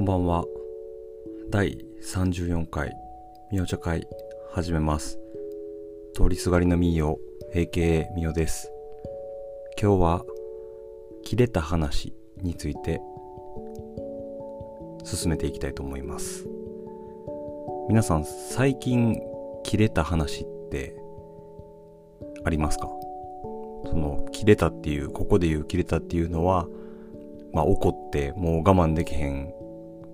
こんばんは。第34回、みお茶会、始めます。通りすがりのみーよ、AKA みおです。今日は、切れた話について、進めていきたいと思います。皆さん、最近、切れた話って、ありますか？その、切れたっていう、ここで言う切れたっていうのは、まあ怒ってもう我慢できへん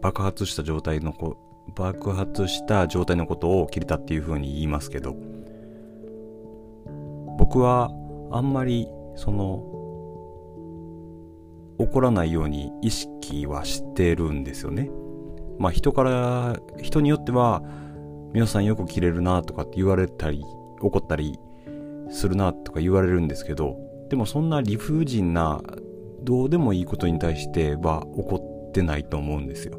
爆発した状態のこ爆発した状態のことを切れたっていう風に言いますけど僕はあんまりその怒らないように意識はしてるんですよね。まあ人から人によっては皆さんよく切れるなとかって言われたり怒ったりするなとか言われるんですけどでもそんな理不尽などうでもいいことに対しては怒ってないと思うんですよ。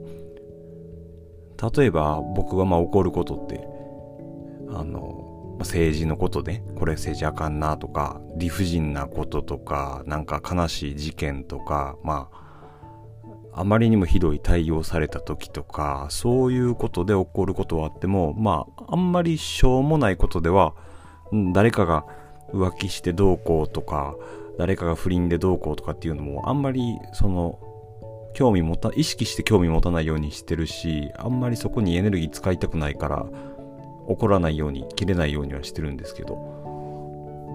例えば僕がまあ怒ることってあの政治のことでこれ政治あかんなとか理不尽なこととかなんか悲しい事件とかまああまりにもひどい対応された時とかそういうことで起こることはあってもまああんまりしょうもないことでは誰かが浮気してどうこうとか誰かが不倫でどうこうとかっていうのもあんまりその興味持た意識して興味持たないようにしてるしあんまりそこにエネルギー使いたくないから怒らないように切れないようにはしてるんですけど、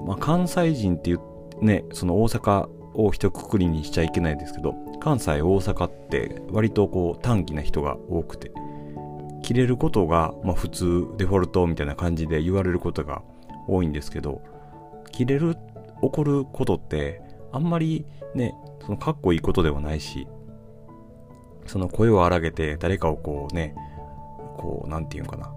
まあ、関西人っていうねその大阪を一括りにしちゃいけないですけど関西大阪って割とこう短気な人が多くて切れることが、まあ、普通デフォルトみたいな感じで言われることが多いんですけど切れる怒ることってあんまりねそのかっこいいことではないしその声を荒げて誰かをこうねこうなんていうかな。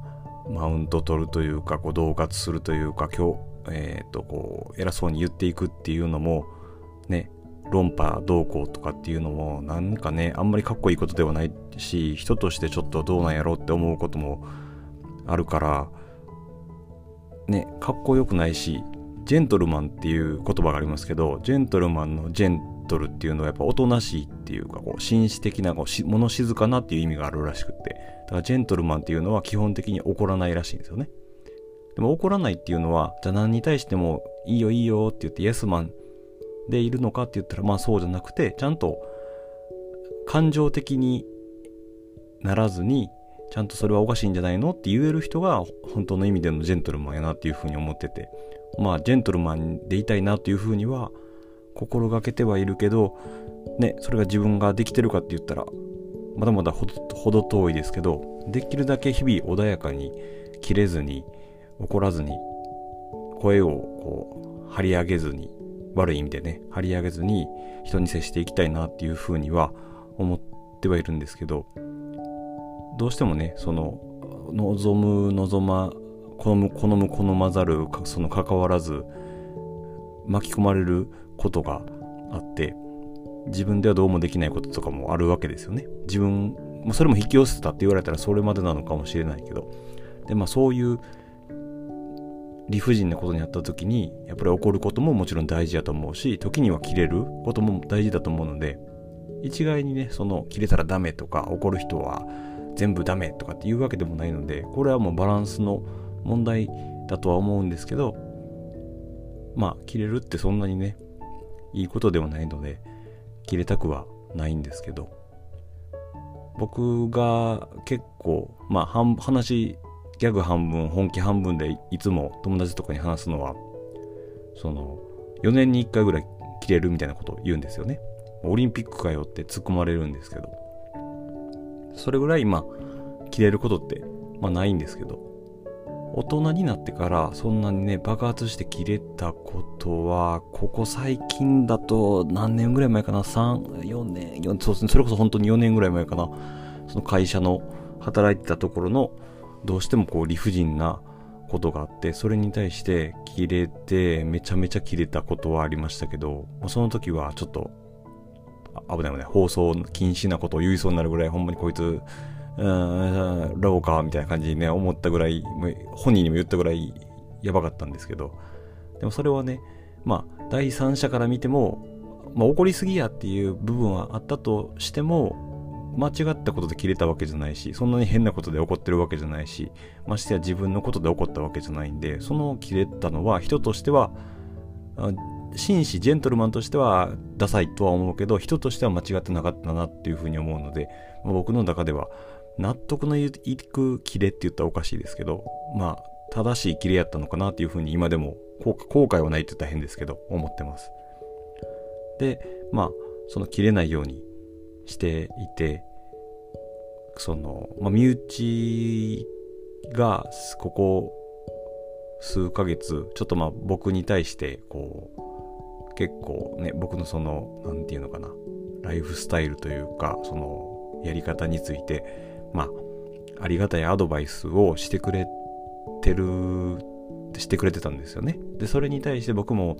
マウント取るというかこう恫喝するというか今日えっ、とこう偉そうに言っていくっていうのもね論破どうこうとかっていうのもなんかねあんまりかっこいいことではないし人としてちょっとどうなんやろうって思うこともあるからねかっこよくないしジェントルマンっていう言葉がありますけどジェントルマンのジェントルっていうのはやっぱおとなしいっていうかこう紳士的なこうし物静かなっていう意味があるらしくて。だからジェントルマンっていうのは基本的に怒らないらしいんですよね。でも怒らないっていうのはじゃあ何に対してもいいよいいよって言ってイエスマンでいるのかって言ったらまあそうじゃなくてちゃんと感情的にならずにちゃんとそれはおかしいんじゃないのって言える人が本当の意味でのジェントルマンやなっていうふうに思ってて。まあジェントルマンでいたいなっていうふうには心がけてはいるけどねそれが自分ができてるかって言ったらまだまだほど遠いですけどできるだけ日々穏やかに切れずに怒らずに声をこう張り上げずに悪い意味でね張り上げずに人に接していきたいなっていうふうには思ってはいるんですけどどうしてもねその望む望ま好む好む好まざるその関わらず巻き込まれることがあって自分ではどうもできないこととかもあるわけですよね。自分まあそれも引き寄せたって言われたらそれまでなのかもしれないけど。でまあそういう理不尽なことにあった時にやっぱり怒ることももちろん大事だと思うし時には切れることも大事だと思うので一概にねその切れたらダメとか怒る人は全部ダメとかっていうわけでもないのでこれはもうバランスの問題だとは思うんですけどまあ切れるってそんなにねいいことではないので切れたくはないんですけど僕が結構まあ半話ギャグ半分本気半分でいつも友達とかに話すのはその4年に1回ぐらい切れるみたいなことを言うんですよね。オリンピックかよって突っ込まれるんですけどそれぐらいまあ切れることってまあないんですけど大人になってからそんなにね爆発して切れたことはここ最近だと何年ぐらい前かな？34年4そうですね。それこそ本当に4年ぐらい前かな？その会社の働いてたところのどうしてもこう理不尽なことがあってそれに対して切れてめちゃめちゃ切れたことはありましたけどその時はちょっと危ない危ない。放送禁止なことを言いそうになるぐらいほんまにこいつうーん。ラオかみたいな感じにね思ったぐらい本人にも言ったぐらいやばかったんですけど。でもそれはねまあ第三者から見ても、まあ、怒りすぎやっていう部分はあったとしても間違ったことで切れたわけじゃないし、そんなに変なことで怒ってるわけじゃないし、ましてや自分のことで怒ったわけじゃないんで、その切れたのは人としては、紳士、ジェントルマンとしてはダサいとは思うけど、人としては間違ってなかったなっていうふうに思うので、僕の中では納得のいくキレって言ったらおかしいですけど、まあ、正しいキレやったのかなっていうふうに今でも後悔はないって言ったら変ですけど、思ってます。で、まあ、その切れないようにしていて、その、まあ、身内がここ数ヶ月、ちょっとまあ僕に対して、こう、結構ね、僕のその、なんていうのかな、ライフスタイルというか、その、やり方について、まあ、ありがたいアドバイスをしてくれてる、してくれてたんですよね。で、それに対して僕も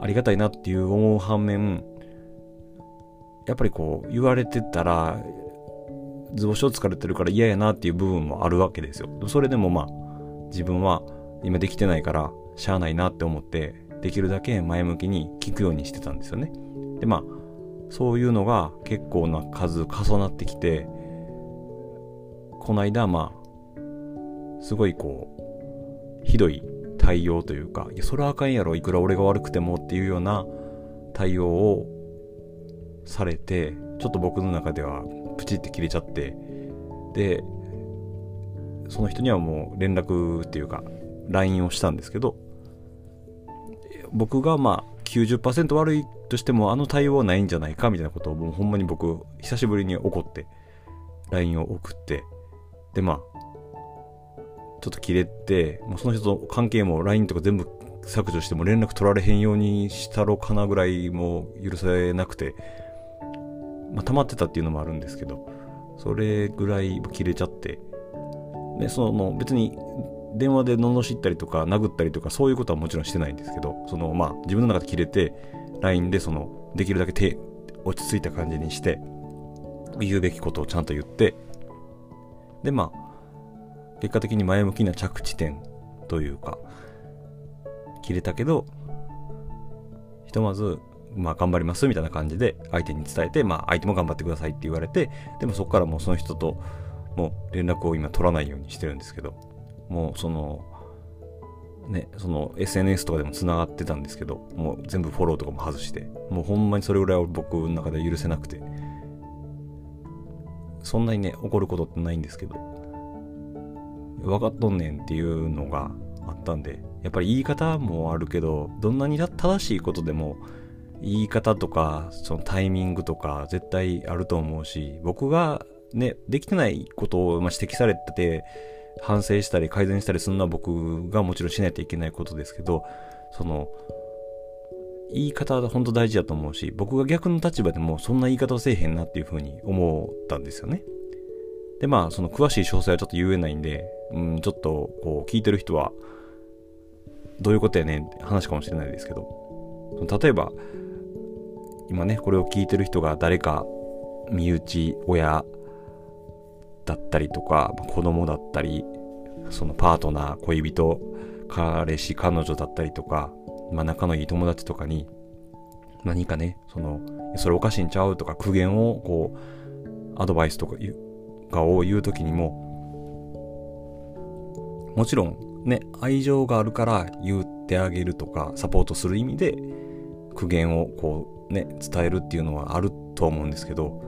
ありがたいなっていう思う反面、やっぱりこう、言われてたら、図星を疲れてるから嫌やなっていう部分もあるわけですよ。それでもまあ、自分は今できてないから、しゃあないなって思って、できるだけ前向きに聞くようにしてたんですよね。で、まあ、そういうのが結構な数重なってきて、この間、まあ、すごいこう、ひどい対応というか、いや、それはあかんやろ、いくら俺が悪くてもっていうような対応をされて、ちょっと僕の中ではプチって切れちゃって、で、その人にはもう連絡っていうか、LINE をしたんですけど、僕がまあ90%悪いとしてもあの対応はないんじゃないかみたいなことをもうほんまに僕久しぶりに怒って LINE を送ってでまあちょっと切れてもうその人と関係も LINE とか全部削除しても連絡取られへんようにしたろかなぐらいもう許されなくてまあ溜まってたっていうのもあるんですけどそれぐらい切れちゃってでその別に電話で罵ったりとか殴ったりとかそういうことはもちろんしてないんですけど、そのまあ自分の中で切れて、LINE でそのできるだけ手、落ち着いた感じにして、言うべきことをちゃんと言って、でまあ、結果的に前向きな着地点というか、切れたけど、ひとまず、まあ頑張りますみたいな感じで相手に伝えて、まあ相手も頑張ってくださいって言われて、でもそこからもうその人ともう連絡を今取らないようにしてるんですけど、もうその、ね、その SNS とかでも繋がってたんですけど、もう全部フォローとかも外して、もうほんまにそれぐらいは僕の中で許せなくて、そんなにね、怒ることってないんですけど、分かっとんねんっていうのがあったんで、やっぱり言い方もあるけど、どんなに正しいことでも、言い方とか、そのタイミングとか絶対あると思うし、僕がね、できてないことを指摘されてて、反省したり改善したりするのは僕がもちろんしないといけないことですけど、その、言い方は本当大事だと思うし、僕が逆の立場でもそんな言い方をせえへんなっていうふうに思ったんですよね。で、まあ、その詳しい詳細はちょっと言えないんで、うん、ちょっとこう聞いてる人は、どういうことやねんって話かもしれないですけど、例えば、今ね、これを聞いてる人が誰か身内、親、だったりとか、子供だったり、そのパートナー、恋人、彼氏、彼女だったりとか、まあ仲のいい友達とかに、何かね、その、それおかしいんちゃうとか苦言をこう、アドバイスとかかを言うときにも、もちろんね、愛情があるから言ってあげるとか、サポートする意味で、苦言をこうね、伝えるっていうのはあると思うんですけど、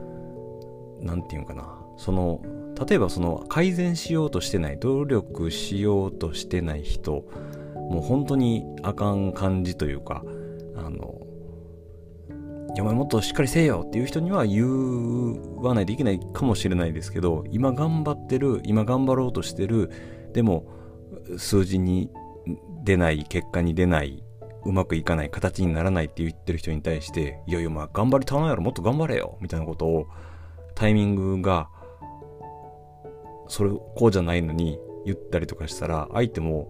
なんていうかな、その、例えばその改善しようとしてない努力しようとしてない人もう本当にあかん感じというかあのいやお前もっとしっかりせえよっていう人には言わないといけないかもしれないですけど今頑張ってる今頑張ろうとしてるでも数字に出ない結果に出ないうまくいかない形にならないって言ってる人に対していやいやまあ頑張り足らんやろもっと頑張れよみたいなことをタイミングがそれこうじゃないのに言ったりとかしたら相手も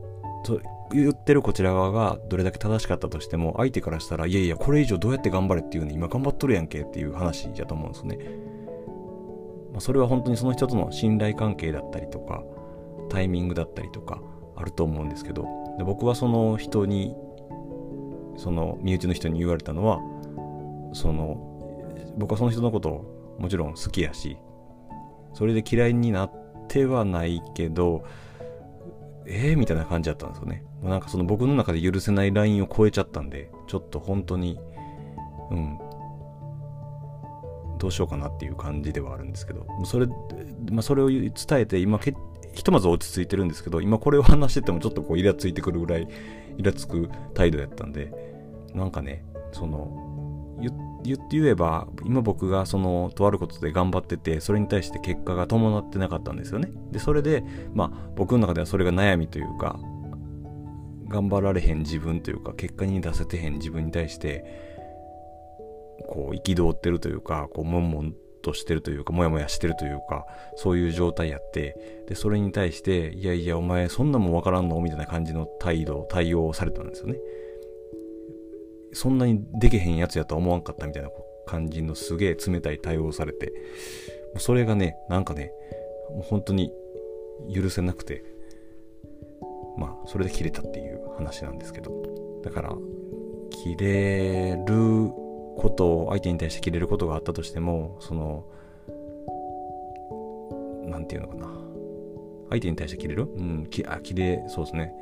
言ってるこちら側がどれだけ正しかったとしても相手からしたらいやいやこれ以上どうやって頑張れっていうね今頑張っとるやんけっていう話だと思うんですね、まあ、それは本当にその人との信頼関係だったりとかタイミングだったりとかあると思うんですけどで僕はその人にその身内の人に言われたのはその僕はその人のことをもちろん好きやしそれで嫌いになってはないけど、えー、みたいな感じだったんですよね。なんかその僕の中で許せないラインを超えちゃったんで、ちょっと本当に、うん、どうしようかなっていう感じではあるんですけど、それ、まあ、それを伝えて、今け、ひとまず落ち着いてるんですけど、今これを話しててもちょっとこうイラついてくるぐらい、イラつく態度やったんで、なんかね、その、言って言えば、今僕がその、とあることで頑張ってて、それに対して結果が伴ってなかったんですよね。で、それで、まあ、僕の中ではそれが悩みというか、頑張られへん自分というか、結果に出せてへん自分に対して、こう、憤ってるというか、こう、悶々としてるというか、もやもやしてるというか、そういう状態やって、で、それに対して、いやいや、お前そんなもんわからんの？みたいな感じの態度、対応をされたんですよね。そんなにできへんやつやとは思わんかったみたいな感じのすげえ冷たい対応されて、それがね、なんかね、もう本当に許せなくて、まあ、それで切れたっていう話なんですけど。だから、切れることを、相手に対して切れることがあったとしても、その、なんていうのかな。相手に対して切れる？うん、きあ、切れ、そうですね。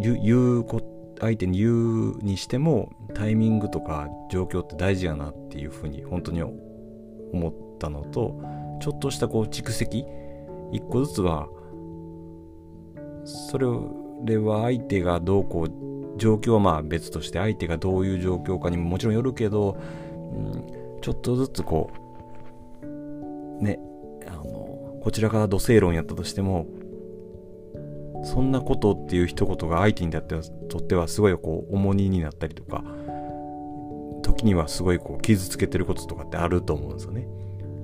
言う、言うこ相手に言うにしても、タイミングとか状況って大事やなっていうふうに、本当に思ったのと、ちょっとしたこう蓄積、一個ずつは、それは相手がどうこう、状況はまあ別として相手がどういう状況かにももちろんよるけど、うん、ちょっとずつこう、ね、あの、こちらが土星論やったとしても、そんなことっていう一言が相手にとってはすごいこう重荷になったりとか、時にはすごいこう傷つけてることとかってあると思うんですよね。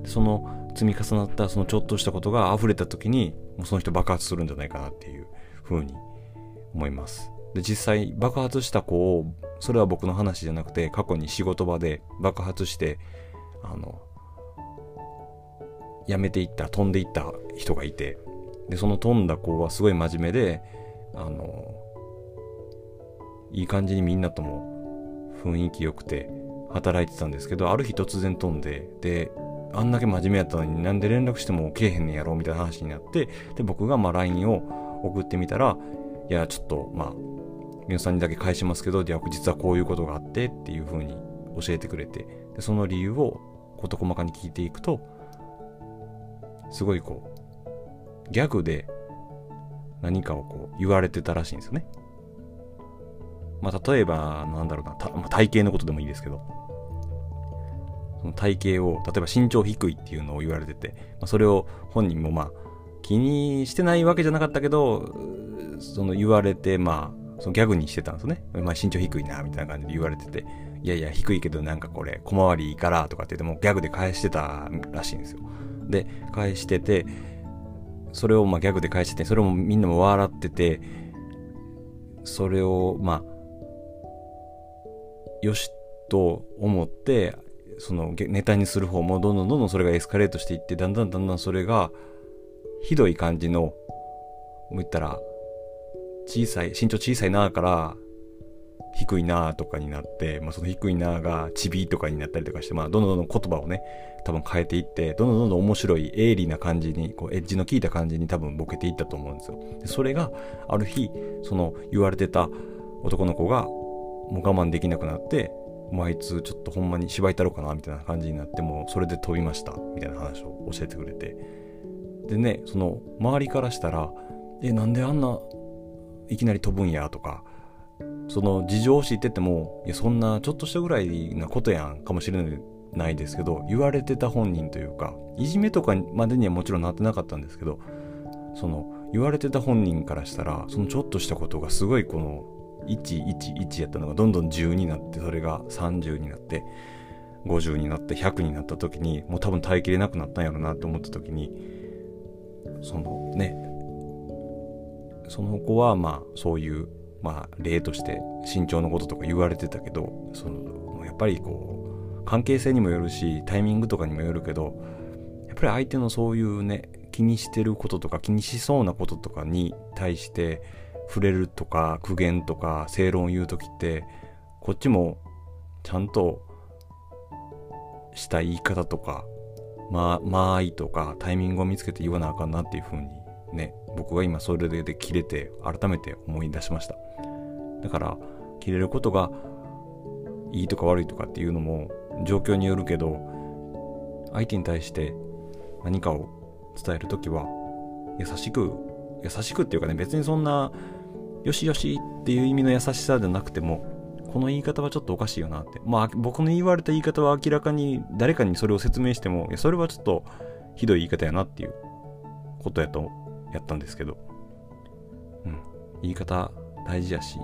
その積み重なったそのちょっとしたことが溢れた時に、もうその人爆発するんじゃないかなっていうふうに思います。で、実際爆発した子を、それは僕の話じゃなくて、過去に仕事場で爆発して、あの、辞めていった、飛んでいった人がいて、で、その飛んだ子はすごい真面目で、あの、いい感じにみんなとも雰囲気良くて働いてたんですけど、ある日突然飛んで、で、あんだけ真面目やったのになんで連絡してもけえへんねんやろみたいな話になって、で、僕がまあ LINE を送ってみたら、いや、ちょっと、まあ、皆さんにだけ返しますけど、実はこういうことがあってっていう風に教えてくれて、でその理由を事細かに聞いていくと、すごいこう、ギャグで何かをこう言われてたらしいんですよね。まあ、例えば、なんだろうな、まあ、体型のことでもいいですけど、その体型を、例えば身長低いっていうのを言われてて、まあ、それを本人もまあ、気にしてないわけじゃなかったけど、その言われて、まあ、そのギャグにしてたんですね。まあ身長低いな、みたいな感じで言われてて、いやいや、低いけどなんかこれ、小回りいいからとかって言ってもギャグで返してたらしいんですよ。で、返してて、それをまあギャグで返してて、それもみんなも笑ってて、それをまあ、よしと思って、そのネタにする方もどんどんどんどんそれがエスカレートしていって、だんだんだんだんそれがひどい感じの、もう言ったら、小さい、身長小さいなから、低いなとかになって、まあ、その低いながチビとかになったりとかして、まあ、どんどんどん言葉をね、多分変えていって、どんどんどんどん面白い、鋭利な感じに、こう、エッジの効いた感じに多分ボケていったと思うんですよ。でそれが、ある日、その言われてた男の子が、もう我慢できなくなって、もうあいつちょっとほんまに芝居たろうかなみたいな感じになってもうそれで飛びましたみたいな話を教えてくれてでね、その周りからしたら、え、なんであんないきなり飛ぶんやとか、その事情を知ってても、いや、そんなちょっとしたぐらいなことやんかもしれないないですけど、言われてた本人というか、いじめとかまでにはもちろんなってなかったんですけど、その言われてた本人からしたら、そのちょっとしたことがすごいこの111やったのがどんどん10になって、それが30になって、50になって100になった時に、もう多分耐えきれなくなったんやろなって思った時に、そのね。その子はまあそういうまあ例として身長のこととか言われてたけどそのやっぱりこう関係性にもよるしタイミングとかにもよるけどやっぱり相手のそういうね気にしてることとか気にしそうなこととかに対して触れるとか苦言とか正論を言う時ってこっちもちゃんとした言い方とかまあ、間合いとかタイミングを見つけて言わなあかんなっていうふうにね、僕が今それで切れて改めて思い出しました。だから、切れることがいいとか悪いとかっていうのも状況によるけど、相手に対して何かを伝える時は優しく、優しくっていうかね、別にそんなよしよしっていう意味の優しさじゃなくても、この言い方はちょっとおかしいよなって。まあ、僕の言われた言い方は明らかに誰かにそれを説明しても、いや、それはちょっとひどい言い方やなっていうことやと、やったんですけど。うん。言い方大事やし、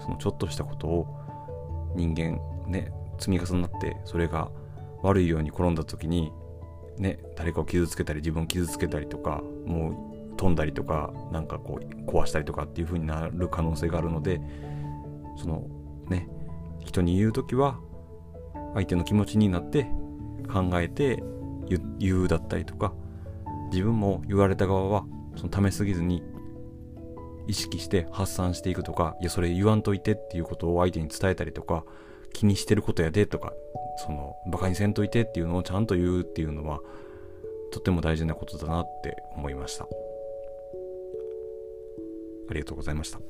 そのちょっとしたことを人間ね、積み重なって、それが悪いように転んだ時に、ね、誰かを傷つけたり、自分を傷つけたりとか、もう飛んだりとか、なんかこう、壊したりとかっていう風になる可能性があるので、そのね人に言う時は相手の気持ちになって考えて言うだったりとか自分も言われた側はそのためすぎずに意識して発散していくとかいやそれ言わんといてっていうことを相手に伝えたりとか気にしてることやでとかそのバカにせんといてっていうのをちゃんと言うっていうのはとっても大事なことだなって思いました。ありがとうございました。